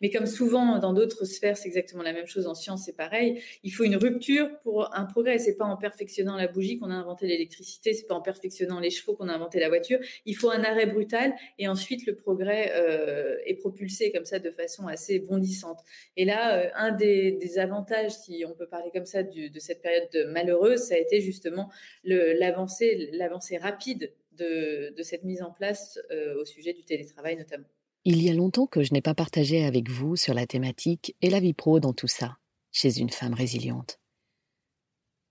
Mais comme souvent dans d'autres sphères, c'est exactement la même chose. En science, c'est pareil. Il faut une rupture pour un progrès. C'est pas en perfectionnant la bougie qu'on a inventé l'électricité. C'est pas en perfectionnant les chevaux qu'on a inventé la voiture. Il faut un arrêt brutal et ensuite le progrès euh, est propulsé comme ça de façon assez bondissante. Et là, euh, un des, avantages, si on peut parler comme ça, de cette période malheureuse, ça a été justement l'avancée, rapide de, cette mise en place euh, au sujet du télétravail notamment. Il y a longtemps que je n'ai pas partagé avec vous sur la thématique et la vie pro dans tout ça, chez une femme résiliente.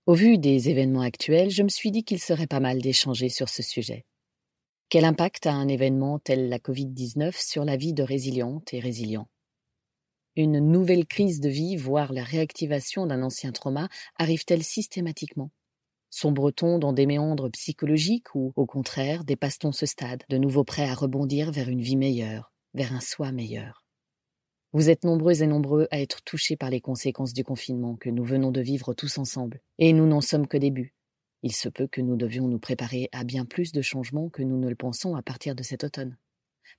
Au vu des événements actuels, je me suis dit qu'il serait pas mal d'échanger sur ce sujet. Quel impact a un événement tel la Covid-19 sur la vie de résiliente et résilient Une nouvelle crise de vie, voire la réactivation d'un ancien trauma, arrive-t-elle systématiquement? Sombre-t-on dans des méandres psychologiques ou, au contraire, dépasse-t-on ce stade, de nouveau prêt à rebondir vers une vie meilleure? Vers un soi meilleur. Vous êtes nombreux et nombreux à être touchés par les conséquences du confinement que nous venons de vivre tous ensemble, et nous n'en sommes que début. Il se peut que nous devions nous préparer à bien plus de changements que nous ne le pensons à partir de cet automne.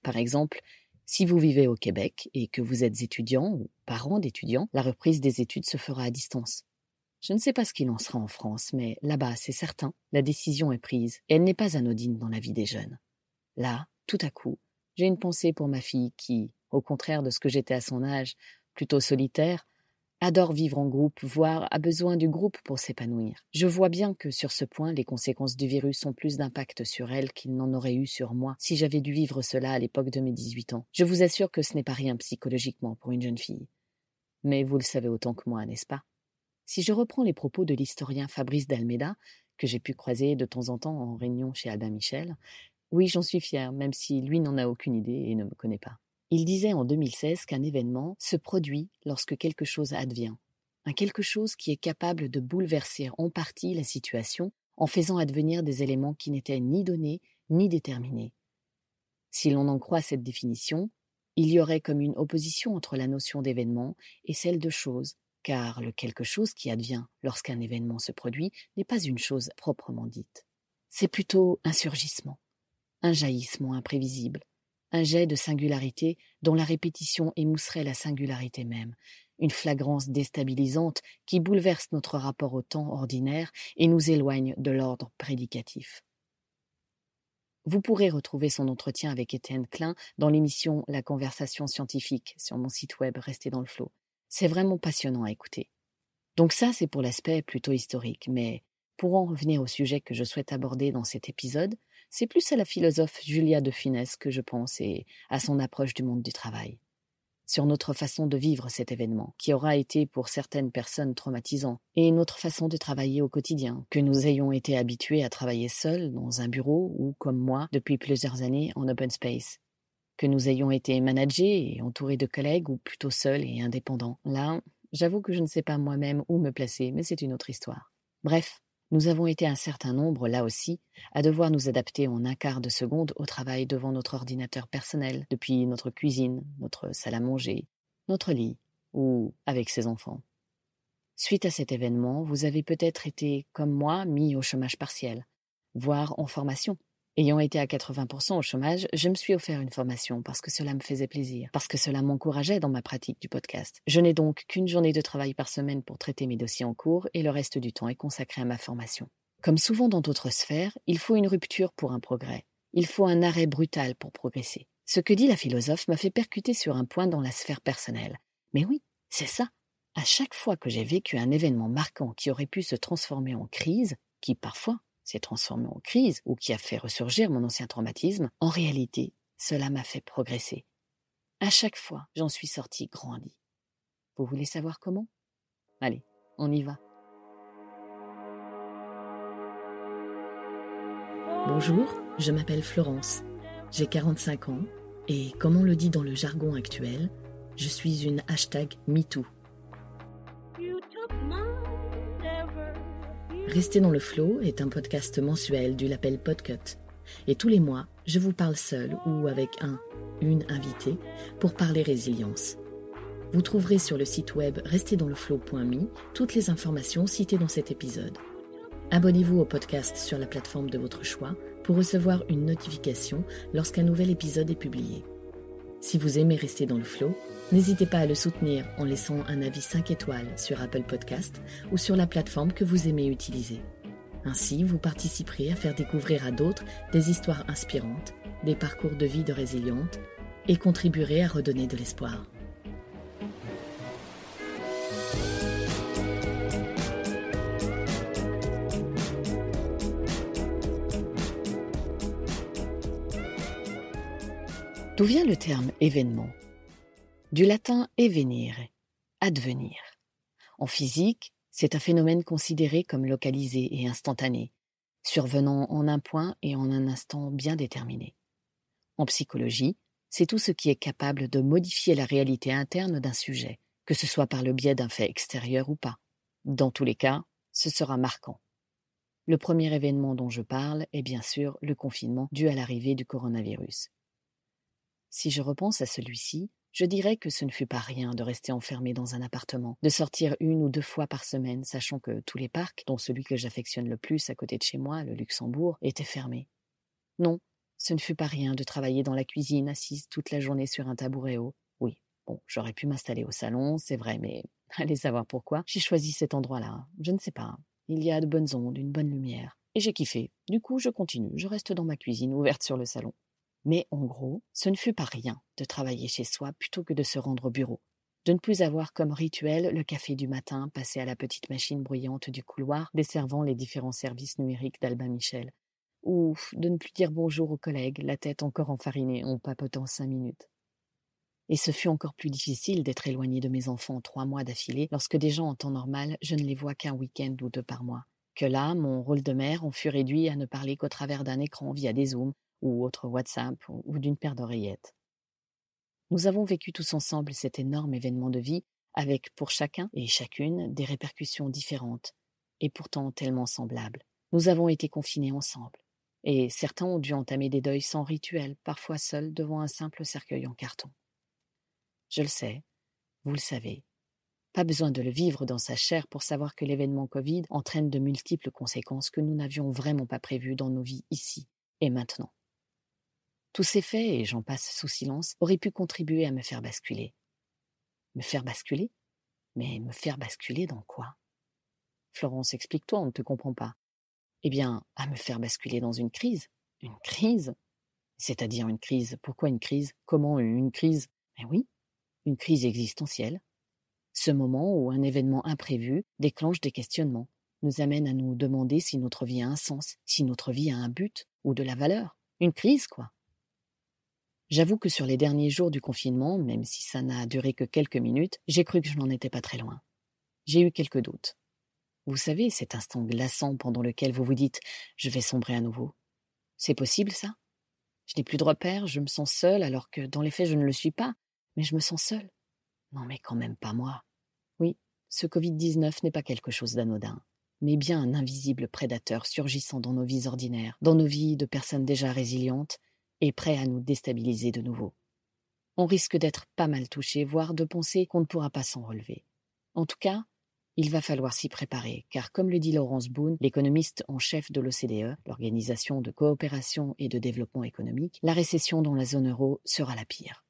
Par exemple, si vous vivez au Québec et que vous êtes étudiant ou parent d'étudiants, la reprise des études se fera à distance. Je ne sais pas ce qu'il en sera en France, mais là-bas, c'est certain, la décision est prise et elle n'est pas anodine dans la vie des jeunes. Là, tout à coup, j'ai une pensée pour ma fille qui, au contraire de ce que j'étais à son âge, plutôt solitaire, adore vivre en groupe, voire a besoin du groupe pour s'épanouir. Je vois bien que sur ce point, les conséquences du virus ont plus d'impact sur elle qu'il n'en aurait eu sur moi si j'avais dû vivre cela à l'époque de mes 18 ans. Je vous assure que ce n'est pas rien psychologiquement pour une jeune fille. Mais vous le savez autant que moi, n'est-ce pas? Si je reprends les propos de l'historien Fabrice d'Almeida, que j'ai pu croiser de temps en temps en réunion chez Albin Michel, oui, j'en suis fier, même si lui n'en a aucune idée et ne me connaît pas. Il disait en 2016 qu'un événement se produit lorsque quelque chose advient. Un quelque chose qui est capable de bouleverser en partie la situation en faisant advenir des éléments qui n'étaient ni donnés ni déterminés. Si l'on en croit cette définition, il y aurait comme une opposition entre la notion d'événement et celle de chose, car le quelque chose qui advient lorsqu'un événement se produit n'est pas une chose proprement dite. C'est plutôt un surgissement un jaillissement imprévisible, un jet de singularité dont la répétition émousserait la singularité même, une flagrance déstabilisante qui bouleverse notre rapport au temps ordinaire et nous éloigne de l'ordre prédicatif. Vous pourrez retrouver son entretien avec Étienne Klein dans l'émission La conversation scientifique sur mon site web Restez dans le flot. C'est vraiment passionnant à écouter. Donc ça, c'est pour l'aspect plutôt historique, mais pour en revenir au sujet que je souhaite aborder dans cet épisode, c'est plus à la philosophe Julia de Finesse que je pense et à son approche du monde du travail. Sur notre façon de vivre cet événement, qui aura été pour certaines personnes traumatisant, et notre façon de travailler au quotidien, que nous ayons été habitués à travailler seuls dans un bureau ou, comme moi, depuis plusieurs années en open space, que nous ayons été managés et entourés de collègues ou plutôt seuls et indépendants. Là, j'avoue que je ne sais pas moi-même où me placer, mais c'est une autre histoire. Bref, nous avons été un certain nombre, là aussi, à devoir nous adapter en un quart de seconde au travail devant notre ordinateur personnel, depuis notre cuisine, notre salle à manger, notre lit, ou avec ses enfants. Suite à cet événement, vous avez peut-être été, comme moi, mis au chômage partiel, voire en formation, Ayant été à 80% au chômage, je me suis offert une formation parce que cela me faisait plaisir, parce que cela m'encourageait dans ma pratique du podcast. Je n'ai donc qu'une journée de travail par semaine pour traiter mes dossiers en cours et le reste du temps est consacré à ma formation. Comme souvent dans d'autres sphères, il faut une rupture pour un progrès. Il faut un arrêt brutal pour progresser. Ce que dit la philosophe m'a fait percuter sur un point dans la sphère personnelle. Mais oui, c'est ça. À chaque fois que j'ai vécu un événement marquant qui aurait pu se transformer en crise, qui parfois s'est transformé en crise ou qui a fait ressurgir mon ancien traumatisme, en réalité, cela m'a fait progresser. À chaque fois, j'en suis sorti grandi. Vous voulez savoir comment? Allez, on y va. Bonjour, je m'appelle Florence. J'ai 45 ans et, comme on le dit dans le jargon actuel, je suis une hashtag MeToo. Rester dans le flow est un podcast mensuel du label Podcut. Et tous les mois, je vous parle seul ou avec un, une invitée pour parler résilience. Vous trouverez sur le site web restezdansleflow.me toutes les informations citées dans cet épisode. Abonnez-vous au podcast sur la plateforme de votre choix pour recevoir une notification lorsqu'un nouvel épisode est publié. Si vous aimez rester dans le flow, n'hésitez pas à le soutenir en laissant un avis 5 étoiles sur Apple Podcast ou sur la plateforme que vous aimez utiliser. Ainsi, vous participerez à faire découvrir à d'autres des histoires inspirantes, des parcours de vie de résilientes et contribuerez à redonner de l'espoir. D'où vient le terme événement? Du latin evenire, advenir. En physique, c'est un phénomène considéré comme localisé et instantané, survenant en un point et en un instant bien déterminé. En psychologie, c'est tout ce qui est capable de modifier la réalité interne d'un sujet, que ce soit par le biais d'un fait extérieur ou pas. Dans tous les cas, ce sera marquant. Le premier événement dont je parle est bien sûr le confinement dû à l'arrivée du coronavirus. Si je repense à celui-ci, je dirais que ce ne fut pas rien de rester enfermé dans un appartement, de sortir une ou deux fois par semaine, sachant que tous les parcs, dont celui que j'affectionne le plus à côté de chez moi, le Luxembourg, étaient fermés. Non, ce ne fut pas rien de travailler dans la cuisine, assise toute la journée sur un tabouret haut. Oui, bon, j'aurais pu m'installer au salon, c'est vrai, mais allez savoir pourquoi. J'ai choisi cet endroit-là. Je ne sais pas. Il y a de bonnes ondes, une bonne lumière. Et j'ai kiffé. Du coup, je continue. Je reste dans ma cuisine, ouverte sur le salon. Mais en gros, ce ne fut pas rien de travailler chez soi plutôt que de se rendre au bureau, de ne plus avoir comme rituel le café du matin passé à la petite machine bruyante du couloir desservant les différents services numériques d'Albin Michel, ou de ne plus dire bonjour aux collègues, la tête encore enfarinée en papotant cinq minutes. Et ce fut encore plus difficile d'être éloigné de mes enfants trois mois d'affilée lorsque déjà en temps normal je ne les vois qu'un week-end ou deux par mois. Que là, mon rôle de mère en fut réduit à ne parler qu'au travers d'un écran via des zooms ou autre WhatsApp ou d'une paire d'oreillettes. Nous avons vécu tous ensemble cet énorme événement de vie avec pour chacun et chacune des répercussions différentes et pourtant tellement semblables. Nous avons été confinés ensemble et certains ont dû entamer des deuils sans rituel, parfois seuls devant un simple cercueil en carton. Je le sais, vous le savez. Pas besoin de le vivre dans sa chair pour savoir que l'événement Covid entraîne de multiples conséquences que nous n'avions vraiment pas prévues dans nos vies ici et maintenant. Tous ces faits, et j'en passe sous silence, auraient pu contribuer à me faire basculer. Me faire basculer? Mais me faire basculer dans quoi? Florence, explique-toi, on ne te comprend pas. Eh bien, à me faire basculer dans une crise. Une crise? C'est-à-dire une crise. Pourquoi une crise? Comment une crise? Eh oui, une crise existentielle. Ce moment où un événement imprévu déclenche des questionnements, nous amène à nous demander si notre vie a un sens, si notre vie a un but ou de la valeur. Une crise, quoi. J'avoue que sur les derniers jours du confinement, même si ça n'a duré que quelques minutes, j'ai cru que je n'en étais pas très loin. J'ai eu quelques doutes. Vous savez, cet instant glaçant pendant lequel vous vous dites je vais sombrer à nouveau. C'est possible, ça? Je n'ai plus de repères, je me sens seule alors que dans les faits je ne le suis pas, mais je me sens seule. Non, mais quand même pas moi. Oui, ce Covid-19 n'est pas quelque chose d'anodin, mais bien un invisible prédateur surgissant dans nos vies ordinaires, dans nos vies de personnes déjà résilientes et prêt à nous déstabiliser de nouveau. On risque d'être pas mal touché, voire de penser qu'on ne pourra pas s'en relever. En tout cas, il va falloir s'y préparer, car comme le dit Laurence Boone, l'économiste en chef de l'OCDE, l'Organisation de coopération et de développement économique, la récession dans la zone euro sera la pire.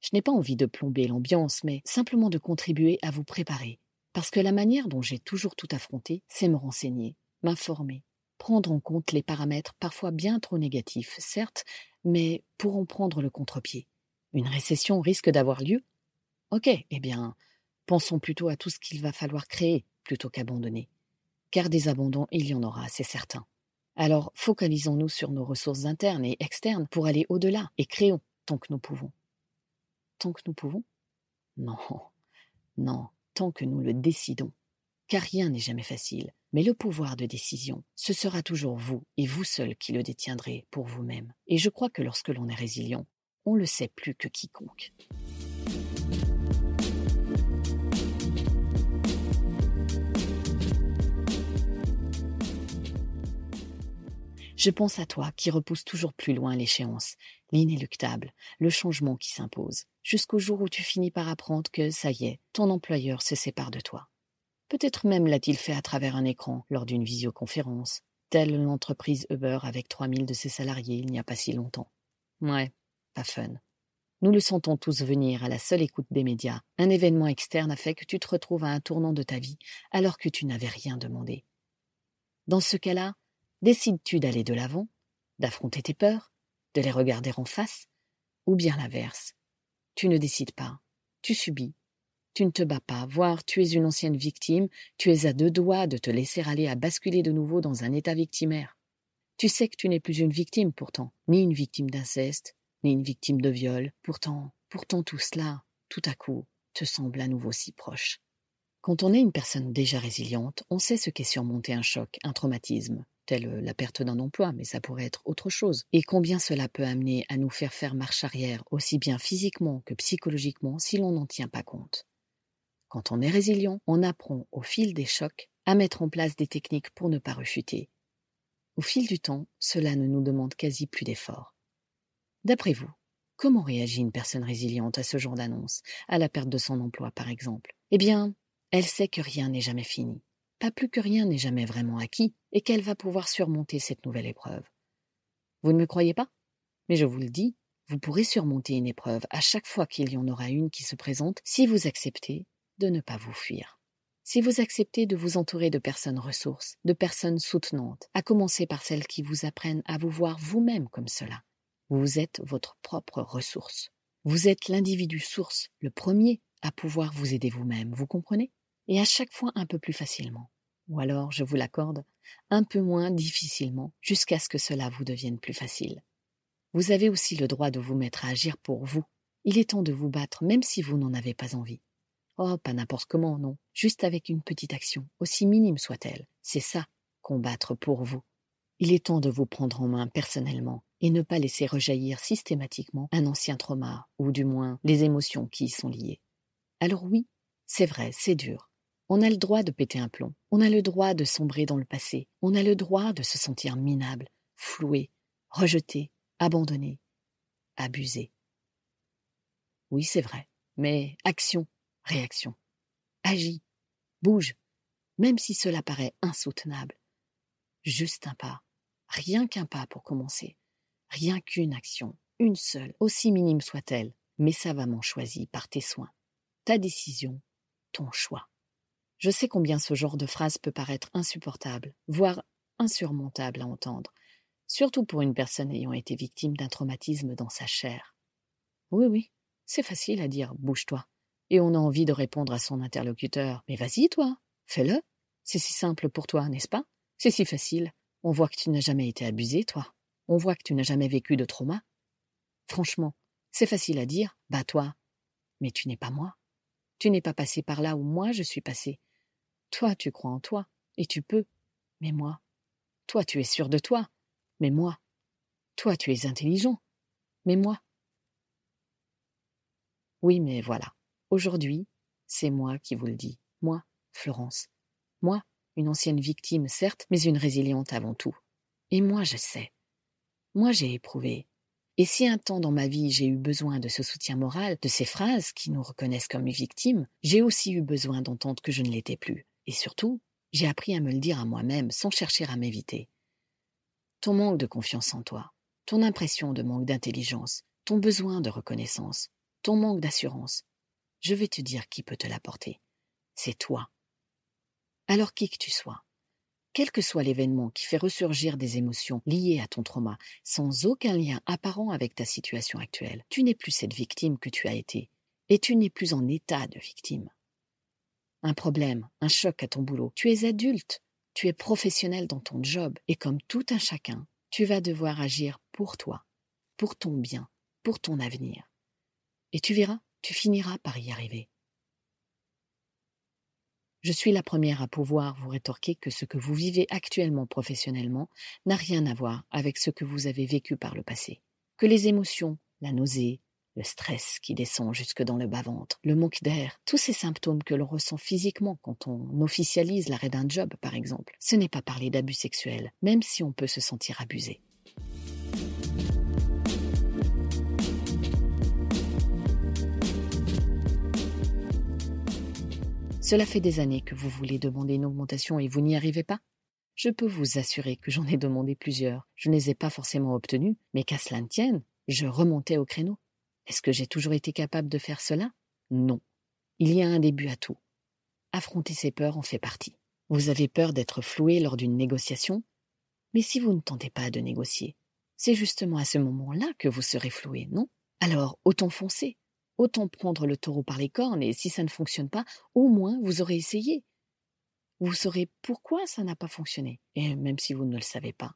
Je n'ai pas envie de plomber l'ambiance, mais simplement de contribuer à vous préparer, parce que la manière dont j'ai toujours tout affronté, c'est me renseigner, m'informer, prendre en compte les paramètres parfois bien trop négatifs, certes, mais pourront prendre le contre-pied. Une récession risque d'avoir lieu? Ok, eh bien, pensons plutôt à tout ce qu'il va falloir créer plutôt qu'abandonner. Car des abandons, il y en aura, c'est certain. Alors focalisons-nous sur nos ressources internes et externes pour aller au-delà et créons tant que nous pouvons. Tant que nous pouvons? Non, non, tant que nous le décidons. Car rien n'est jamais facile, mais le pouvoir de décision, ce sera toujours vous et vous seul qui le détiendrez pour vous-même. Et je crois que lorsque l'on est résilient, on le sait plus que quiconque. Je pense à toi qui repousse toujours plus loin l'échéance, l'inéluctable, le changement qui s'impose, jusqu'au jour où tu finis par apprendre que, ça y est, ton employeur se sépare de toi. Peut-être même l'a-t-il fait à travers un écran, lors d'une visioconférence, telle l'entreprise Uber avec 3000 de ses salariés il n'y a pas si longtemps. Ouais, pas fun. Nous le sentons tous venir à la seule écoute des médias. Un événement externe a fait que tu te retrouves à un tournant de ta vie alors que tu n'avais rien demandé. Dans ce cas-là, décides-tu d'aller de l'avant, d'affronter tes peurs, de les regarder en face, ou bien l'inverse? Tu ne décides pas, tu subis, tu ne te bats pas, voire tu es une ancienne victime, tu es à deux doigts de te laisser aller à basculer de nouveau dans un état victimaire. Tu sais que tu n'es plus une victime pourtant, ni une victime d'inceste, ni une victime de viol. Pourtant, pourtant tout cela, tout à coup, te semble à nouveau si proche. Quand on est une personne déjà résiliente, on sait ce qu'est surmonter un choc, un traumatisme, tel la perte d'un emploi, mais ça pourrait être autre chose, et combien cela peut amener à nous faire faire marche arrière, aussi bien physiquement que psychologiquement, si l'on n'en tient pas compte. Quand on est résilient, on apprend au fil des chocs à mettre en place des techniques pour ne pas rechuter. Au fil du temps, cela ne nous demande quasi plus d'efforts. D'après vous, comment réagit une personne résiliente à ce genre d'annonce, à la perte de son emploi par exemple? Eh bien, elle sait que rien n'est jamais fini, pas plus que rien n'est jamais vraiment acquis, et qu'elle va pouvoir surmonter cette nouvelle épreuve. Vous ne me croyez pas? Mais je vous le dis, vous pourrez surmonter une épreuve à chaque fois qu'il y en aura une qui se présente si vous acceptez de ne pas vous fuir. Si vous acceptez de vous entourer de personnes ressources, de personnes soutenantes, à commencer par celles qui vous apprennent à vous voir vous-même comme cela, vous êtes votre propre ressource. Vous êtes l'individu source, le premier à pouvoir vous aider vous-même, vous comprenez? Et à chaque fois un peu plus facilement. Ou alors, je vous l'accorde, un peu moins difficilement, jusqu'à ce que cela vous devienne plus facile. Vous avez aussi le droit de vous mettre à agir pour vous. Il est temps de vous battre, même si vous n'en avez pas envie. Oh, pas n'importe comment, non, juste avec une petite action, aussi minime soit-elle. C'est ça, combattre pour vous. Il est temps de vous prendre en main personnellement et ne pas laisser rejaillir systématiquement un ancien trauma, ou du moins les émotions qui y sont liées. Alors oui, c'est vrai, c'est dur. On a le droit de péter un plomb, on a le droit de sombrer dans le passé, on a le droit de se sentir minable, floué, rejeté, abandonné, abusé. Oui, c'est vrai, mais action, réaction. Agis, bouge, même si cela paraît insoutenable. Juste un pas, rien qu'un pas pour commencer. Rien qu'une action, une seule, aussi minime soit-elle, mais savamment choisie par tes soins. Ta décision, ton choix. Je sais combien ce genre de phrase peut paraître insupportable, voire insurmontable à entendre, surtout pour une personne ayant été victime d'un traumatisme dans sa chair. Oui, oui, c'est facile à dire bouge-toi, et on a envie de répondre à son interlocuteur Mais vas-y, toi, fais-le. C'est si simple pour toi, n'est-ce pas? C'est si facile. On voit que tu n'as jamais été abusé, toi. On voit que tu n'as jamais vécu de trauma. Franchement, c'est facile à dire, bah toi. Mais tu n'es pas moi. Tu n'es pas passé par là où moi je suis passé. Toi, tu crois en toi, et tu peux. Mais moi. Toi, tu es sûr de toi. Mais moi. Toi, tu es intelligent. Mais moi. Oui, mais voilà. Aujourd'hui, c'est moi qui vous le dis. Moi, Florence. Moi, une ancienne victime, certes, mais une résiliente avant tout. Et moi, je sais. Moi, j'ai éprouvé. Et si un temps dans ma vie j'ai eu besoin de ce soutien moral, de ces phrases qui nous reconnaissent comme victimes, j'ai aussi eu besoin d'entendre que je ne l'étais plus. Et surtout, j'ai appris à me le dire à moi-même sans chercher à m'éviter. Ton manque de confiance en toi, ton impression de manque d'intelligence, ton besoin de reconnaissance, ton manque d'assurance, je vais te dire qui peut te l'apporter. C'est toi. Alors qui que tu sois, quel que soit l'événement qui fait ressurgir des émotions liées à ton trauma, sans aucun lien apparent avec ta situation actuelle, tu n'es plus cette victime que tu as été, et tu n'es plus en état de victime. Un problème, un choc à ton boulot, tu es adulte, tu es professionnel dans ton job, et comme tout un chacun, tu vas devoir agir pour toi, pour ton bien, pour ton avenir. Et tu verras, tu finiras par y arriver. Je suis la première à pouvoir vous rétorquer que ce que vous vivez actuellement professionnellement n'a rien à voir avec ce que vous avez vécu par le passé. Que les émotions, la nausée, le stress qui descend jusque dans le bas-ventre, le manque d'air, tous ces symptômes que l'on ressent physiquement quand on officialise l'arrêt d'un job, par exemple, ce n'est pas parler d'abus sexuels, même si on peut se sentir abusé. Cela fait des années que vous voulez demander une augmentation et vous n'y arrivez pas Je peux vous assurer que j'en ai demandé plusieurs. Je ne les ai pas forcément obtenues, mais qu'à cela ne tienne, je remontais au créneau. Est-ce que j'ai toujours été capable de faire cela? Non. Il y a un début à tout. Affronter ses peurs en fait partie. Vous avez peur d'être floué lors d'une négociation? Mais si vous ne tentez pas de négocier, c'est justement à ce moment-là que vous serez floué, non? Alors, autant foncer, autant prendre le taureau par les cornes, et si ça ne fonctionne pas, au moins vous aurez essayé. Vous saurez pourquoi ça n'a pas fonctionné, et même si vous ne le savez pas,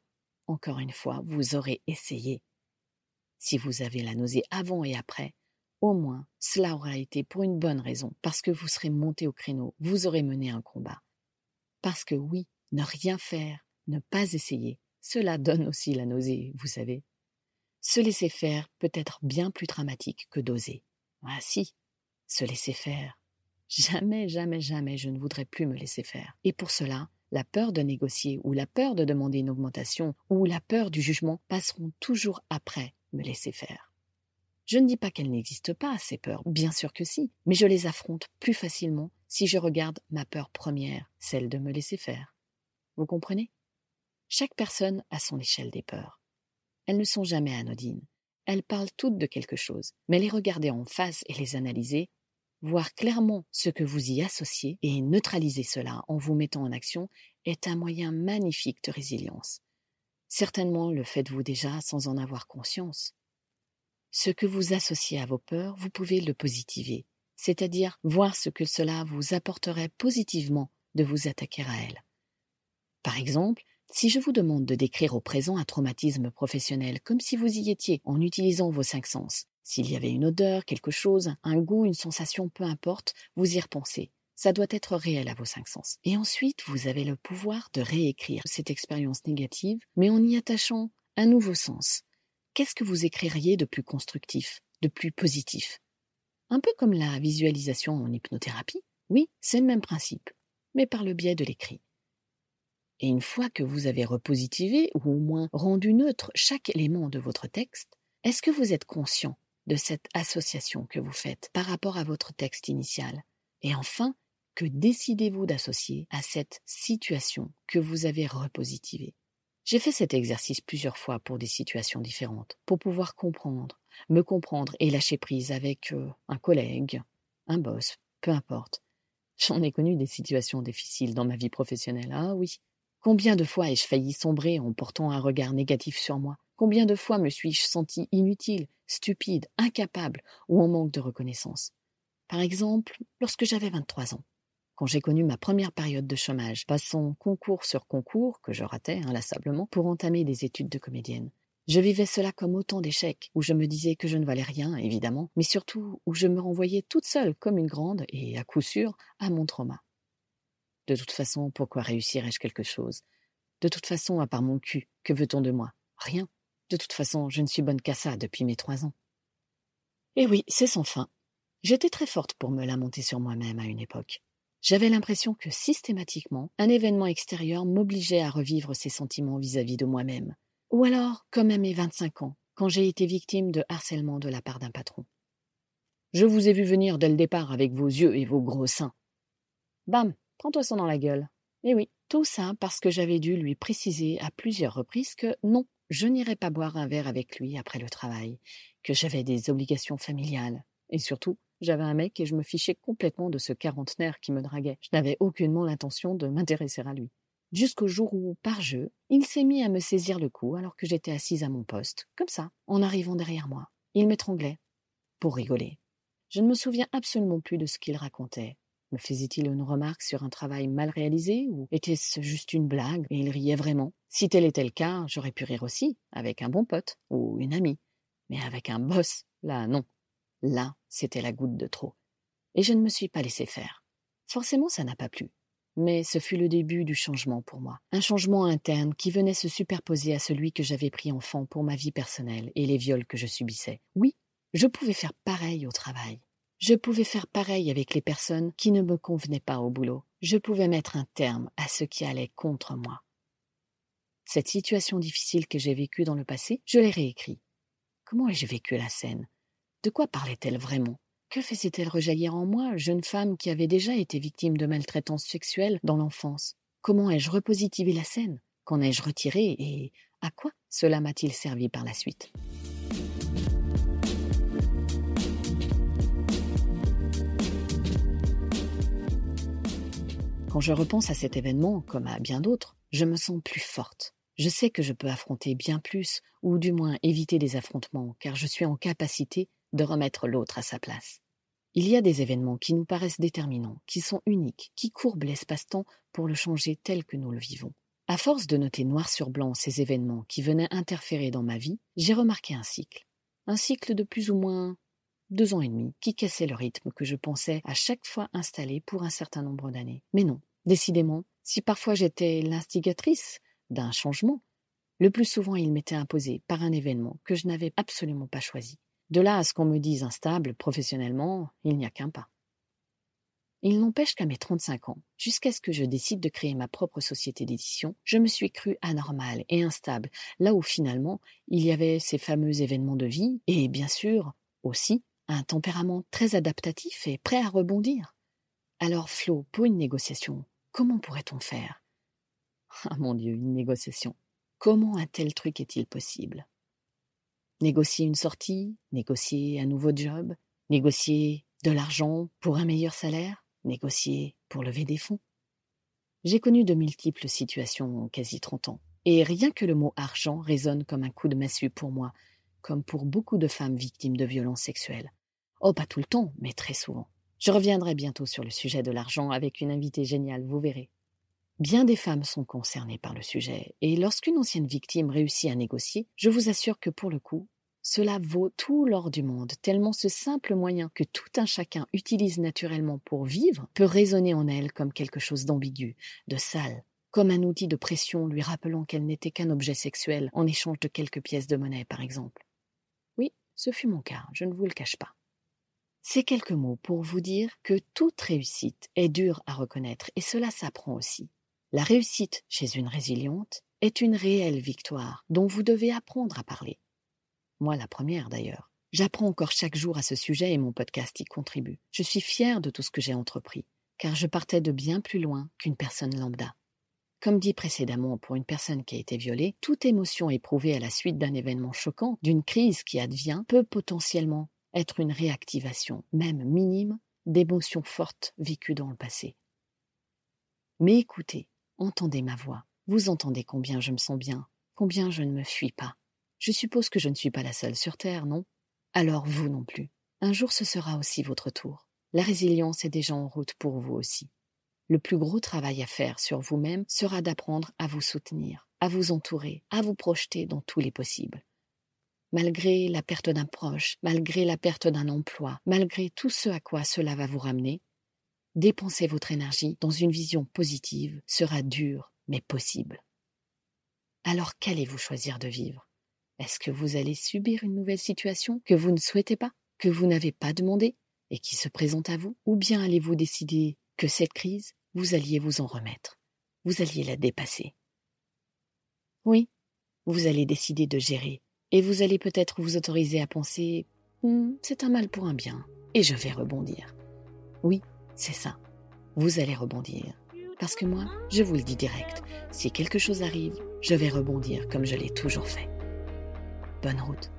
encore une fois, vous aurez essayé. Si vous avez la nausée avant et après, au moins cela aura été pour une bonne raison, parce que vous serez monté au créneau, vous aurez mené un combat. Parce que oui, ne rien faire, ne pas essayer, cela donne aussi la nausée, vous savez. Se laisser faire peut être bien plus dramatique que d'oser. Ah si, se laisser faire. Jamais, jamais, jamais je ne voudrais plus me laisser faire. Et pour cela, la peur de négocier ou la peur de demander une augmentation ou la peur du jugement passeront toujours après me laisser faire. Je ne dis pas qu'elles n'existent pas, ces peurs, bien sûr que si, mais je les affronte plus facilement si je regarde ma peur première, celle de me laisser faire. Vous comprenez? Chaque personne a son échelle des peurs. Elles ne sont jamais anodines. Elles parlent toutes de quelque chose, mais les regarder en face et les analyser, voir clairement ce que vous y associez et neutraliser cela en vous mettant en action est un moyen magnifique de résilience. Certainement le faites-vous déjà sans en avoir conscience. Ce que vous associez à vos peurs, vous pouvez le positiver, c'est-à-dire voir ce que cela vous apporterait positivement de vous attaquer à elles. Par exemple, si je vous demande de décrire au présent un traumatisme professionnel comme si vous y étiez en utilisant vos cinq sens, s'il y avait une odeur, quelque chose, un goût, une sensation, peu importe, vous y repensez. Ça doit être réel à vos cinq sens. Et ensuite, vous avez le pouvoir de réécrire cette expérience négative, mais en y attachant un nouveau sens. Qu'est-ce que vous écririez de plus constructif, de plus positif? Un peu comme la visualisation en hypnothérapie? Oui, c'est le même principe, mais par le biais de l'écrit. Et une fois que vous avez repositivé, ou au moins rendu neutre chaque élément de votre texte, est-ce que vous êtes conscient de cette association que vous faites par rapport à votre texte initial? Et enfin, que décidez-vous d'associer à cette situation que vous avez repositivée? J'ai fait cet exercice plusieurs fois pour des situations différentes, pour pouvoir comprendre, me comprendre et lâcher prise avec euh, un collègue, un boss, peu importe. J'en ai connu des situations difficiles dans ma vie professionnelle, ah oui, Combien de fois ai-je failli sombrer en portant un regard négatif sur moi? Combien de fois me suis-je senti inutile, stupide, incapable ou en manque de reconnaissance? Par exemple, lorsque j'avais 23 ans, quand j'ai connu ma première période de chômage, passant concours sur concours, que je ratais inlassablement, pour entamer des études de comédienne. Je vivais cela comme autant d'échecs, où je me disais que je ne valais rien, évidemment, mais surtout où je me renvoyais toute seule comme une grande, et à coup sûr, à mon trauma. De toute façon, pourquoi réussirais-je quelque chose? De toute façon, à part mon cul, que veut-on de moi? Rien. De toute façon, je ne suis bonne qu'à ça depuis mes trois ans. Eh oui, c'est sans fin. J'étais très forte pour me lamenter sur moi-même à une époque. J'avais l'impression que systématiquement, un événement extérieur m'obligeait à revivre ces sentiments vis-à-vis de moi-même. Ou alors, comme à mes vingt-cinq ans, quand j'ai été victime de harcèlement de la part d'un patron. Je vous ai vu venir dès le départ avec vos yeux et vos gros seins. Bam Prends-toi ça dans la gueule. Eh oui, tout ça parce que j'avais dû lui préciser à plusieurs reprises que non, je n'irais pas boire un verre avec lui après le travail, que j'avais des obligations familiales, et surtout, j'avais un mec et je me fichais complètement de ce quarantenaire qui me draguait. Je n'avais aucunement l'intention de m'intéresser à lui. Jusqu'au jour où, par jeu, il s'est mis à me saisir le cou alors que j'étais assise à mon poste, comme ça, en arrivant derrière moi. Il m'étranglait, pour rigoler. Je ne me souviens absolument plus de ce qu'il racontait, me faisait-il une remarque sur un travail mal réalisé ou était-ce juste une blague? Et il riait vraiment Si tel était le cas, j'aurais pu rire aussi, avec un bon pote ou une amie. Mais avec un boss, là non. Là, c'était la goutte de trop. Et je ne me suis pas laissé faire. Forcément, ça n'a pas plu. Mais ce fut le début du changement pour moi. Un changement interne qui venait se superposer à celui que j'avais pris enfant pour ma vie personnelle et les viols que je subissais. Oui, je pouvais faire pareil au travail. Je pouvais faire pareil avec les personnes qui ne me convenaient pas au boulot. Je pouvais mettre un terme à ce qui allait contre moi. Cette situation difficile que j'ai vécue dans le passé, je l'ai réécrit. Comment ai-je vécu la scène? De quoi parlait-elle vraiment? Que faisait-elle rejaillir en moi, jeune femme qui avait déjà été victime de maltraitance sexuelle dans l'enfance? Comment ai-je repositivé la scène? Qu'en ai-je retiré et à quoi cela m'a-t-il servi par la suite? Quand je repense à cet événement, comme à bien d'autres, je me sens plus forte. Je sais que je peux affronter bien plus, ou du moins éviter des affrontements, car je suis en capacité de remettre l'autre à sa place. Il y a des événements qui nous paraissent déterminants, qui sont uniques, qui courbent l'espace-temps pour le changer tel que nous le vivons. À force de noter noir sur blanc ces événements qui venaient interférer dans ma vie, j'ai remarqué un cycle. Un cycle de plus ou moins deux ans et demi, qui cassait le rythme que je pensais à chaque fois installer pour un certain nombre d'années. Mais non, décidément, si parfois j'étais l'instigatrice d'un changement, le plus souvent il m'était imposé par un événement que je n'avais absolument pas choisi. De là à ce qu'on me dise instable professionnellement, il n'y a qu'un pas. Il n'empêche qu'à mes 35 ans, jusqu'à ce que je décide de créer ma propre société d'édition, je me suis cru anormale et instable, là où finalement il y avait ces fameux événements de vie et bien sûr aussi un tempérament très adaptatif et prêt à rebondir. Alors Flo, pour une négociation, comment pourrait-on faire? Ah mon Dieu, une négociation. Comment un tel truc est-il possible? Négocier une sortie, négocier un nouveau job, négocier de l'argent pour un meilleur salaire, négocier pour lever des fonds? J'ai connu de multiples situations en quasi trente ans, et rien que le mot argent résonne comme un coup de massue pour moi, comme pour beaucoup de femmes victimes de violences sexuelles. Oh, pas tout le temps, mais très souvent. Je reviendrai bientôt sur le sujet de l'argent avec une invitée géniale, vous verrez. Bien des femmes sont concernées par le sujet, et lorsqu'une ancienne victime réussit à négocier, je vous assure que pour le coup, cela vaut tout l'or du monde, tellement ce simple moyen que tout un chacun utilise naturellement pour vivre peut résonner en elle comme quelque chose d'ambigu, de sale, comme un outil de pression lui rappelant qu'elle n'était qu'un objet sexuel en échange de quelques pièces de monnaie, par exemple. Oui, ce fut mon cas, je ne vous le cache pas. Ces quelques mots pour vous dire que toute réussite est dure à reconnaître, et cela s'apprend aussi. La réussite chez une résiliente est une réelle victoire dont vous devez apprendre à parler. Moi la première d'ailleurs. J'apprends encore chaque jour à ce sujet et mon podcast y contribue. Je suis fière de tout ce que j'ai entrepris, car je partais de bien plus loin qu'une personne lambda. Comme dit précédemment, pour une personne qui a été violée, toute émotion éprouvée à la suite d'un événement choquant, d'une crise qui advient, peut potentiellement être une réactivation, même minime, d'émotions fortes vécues dans le passé. Mais écoutez, Entendez ma voix. Vous entendez combien je me sens bien, combien je ne me fuis pas. Je suppose que je ne suis pas la seule sur Terre, non? Alors vous non plus. Un jour ce sera aussi votre tour. La résilience est déjà en route pour vous aussi. Le plus gros travail à faire sur vous-même sera d'apprendre à vous soutenir, à vous entourer, à vous projeter dans tous les possibles. Malgré la perte d'un proche, malgré la perte d'un emploi, malgré tout ce à quoi cela va vous ramener, Dépenser votre énergie dans une vision positive sera dur, mais possible. Alors qu'allez-vous choisir de vivre? Est-ce que vous allez subir une nouvelle situation que vous ne souhaitez pas, que vous n'avez pas demandé et qui se présente à vous? Ou bien allez-vous décider que cette crise, vous alliez vous en remettre, vous alliez la dépasser? Oui, vous allez décider de gérer et vous allez peut-être vous autoriser à penser hmm, c'est un mal pour un bien et je vais rebondir. Oui, c'est ça. Vous allez rebondir. Parce que moi, je vous le dis direct, si quelque chose arrive, je vais rebondir comme je l'ai toujours fait. Bonne route.